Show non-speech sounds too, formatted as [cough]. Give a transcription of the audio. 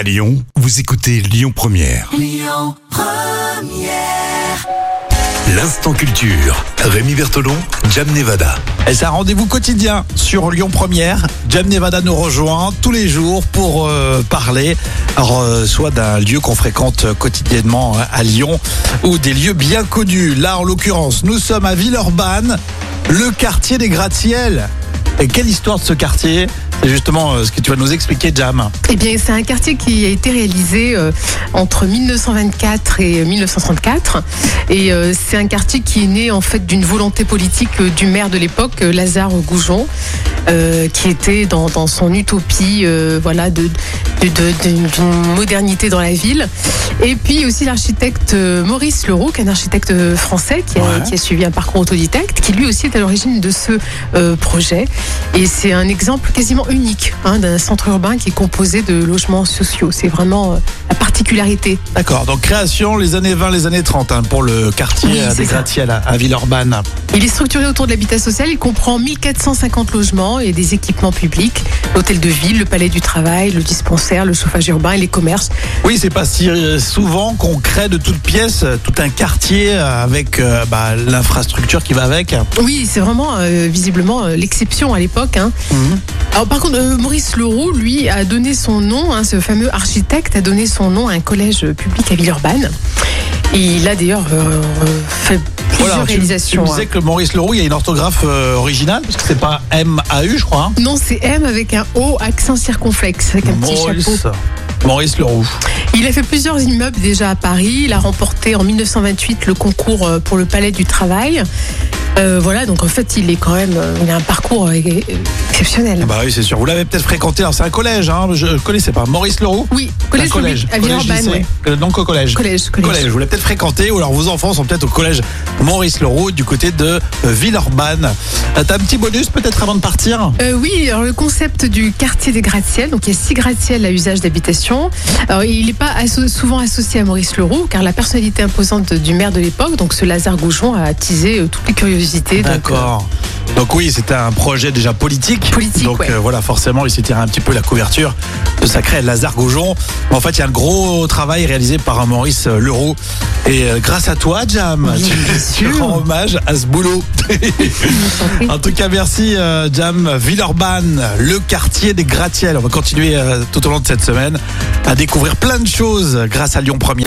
À Lyon, vous écoutez Lyon Première. L'instant culture. Rémi Bertolon, Jam Nevada. Et c'est un rendez-vous quotidien sur Lyon Première. Jam Nevada nous rejoint tous les jours pour euh, parler alors, euh, soit d'un lieu qu'on fréquente quotidiennement à Lyon ou des lieux bien connus. Là, en l'occurrence, nous sommes à Villeurbanne, le quartier des gratte-ciels. Et quelle histoire de ce quartier C'est justement euh, ce que tu vas nous expliquer, Jam. Eh bien, c'est un quartier qui a été réalisé euh, entre 1924 et 1934. Et euh, c'est un quartier qui est né en fait d'une volonté politique du maire de l'époque, Lazare Goujon, euh, qui était dans, dans son utopie, euh, voilà, de, de- de- d'une d'une modernité dans la ville. Et puis aussi l'architecte euh, Maurice Leroux, qui est un architecte français qui a, Ouais. qui a suivi un parcours autodidacte, qui lui aussi est à l'origine de ce euh, projet. Et c'est un exemple quasiment unique hein, d'un centre urbain qui est composé de logements sociaux. C'est vraiment la D'accord, donc création les années 20, les années 30 hein, pour le quartier Oui, des ça. gratte-ciels à, à Villeurbanne. Il est structuré autour de l'habitat social. Il comprend 1450 logements et des équipements publics, l'hôtel de ville, le palais du travail, le dispensaire, le chauffage urbain et les commerces. Oui, c'est pas si euh, souvent qu'on crée de toutes pièces euh, tout un quartier euh, avec euh, bah, l'infrastructure qui va avec. Oui, c'est vraiment euh, visiblement l'exception à l'époque. hein. Alors par contre, euh, Maurice Leroux, lui, a donné son nom, hein, ce fameux architecte a donné son nom à un collège public à Villeurbanne. Et il a d'ailleurs euh, fait plusieurs Voilà, tu, tu réalisations. me hein. disais que Maurice Leroux, il y a une orthographe euh, originale, parce que c'est pas M-A-U, je crois. hein. Non, c'est M avec un O accent circonflexe, avec un petit Maurice, chapeau. Maurice Leroux. Il a fait plusieurs immeubles déjà à Paris. Il a remporté en 1928 le concours euh, pour le Palais du Travail. Euh, voilà, donc en fait, il est quand même, euh, il a un parcours euh, exceptionnel. Bah oui, c'est sûr. Vous l'avez peut-être fréquenté. Alors, c'est un collège, hein. Je connaissais pas. Maurice Leroux Oui, Un collège, collège. à Collège, Villeurbanne. ouais. Euh, Donc au collège. Collège, collège. Collège, vous l'avez peut-être fréquenté, ou alors vos enfants sont peut-être au collège Maurice Leroux du côté de Villeurbanne. T'as un petit bonus peut-être avant de partir? Euh, oui, alors le concept du quartier des gratte-ciels, donc il y a six gratte-ciels à usage d'habitation. Alors il n'est pas asso- souvent associé à Maurice Leroux, car la personnalité imposante du maire de l'époque, donc ce Lazare Goujon, a attisé toutes les curiosités. Donc, euh, D'accord. Donc oui, c'était un projet déjà politique. Politique, Donc ouais. euh, voilà, forcément, il s'est tiré un petit peu la couverture de sacré Lazare Gaujon. En fait, il y a un gros travail réalisé par Maurice euh, Leroux. Et euh, grâce à toi, Jam, Oui, tu, rends hommage à ce boulot. [laughs] en tout cas, merci Jam. Villeurbanne, le quartier des gratte-ciels. On va continuer tout au long de cette semaine à découvrir plein de choses grâce à Lyon Premier.